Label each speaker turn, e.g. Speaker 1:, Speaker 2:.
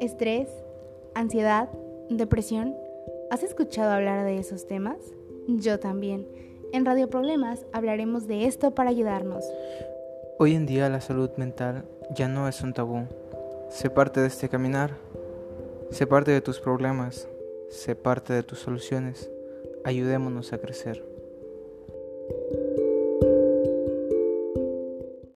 Speaker 1: estrés, ansiedad, depresión. ¿Has escuchado hablar de esos temas? Yo también. En Radio Problemas hablaremos de esto para ayudarnos.
Speaker 2: Hoy en día la salud mental ya no es un tabú. Sé parte de este caminar. Sé parte de tus problemas. Sé parte de tus soluciones. Ayudémonos a crecer.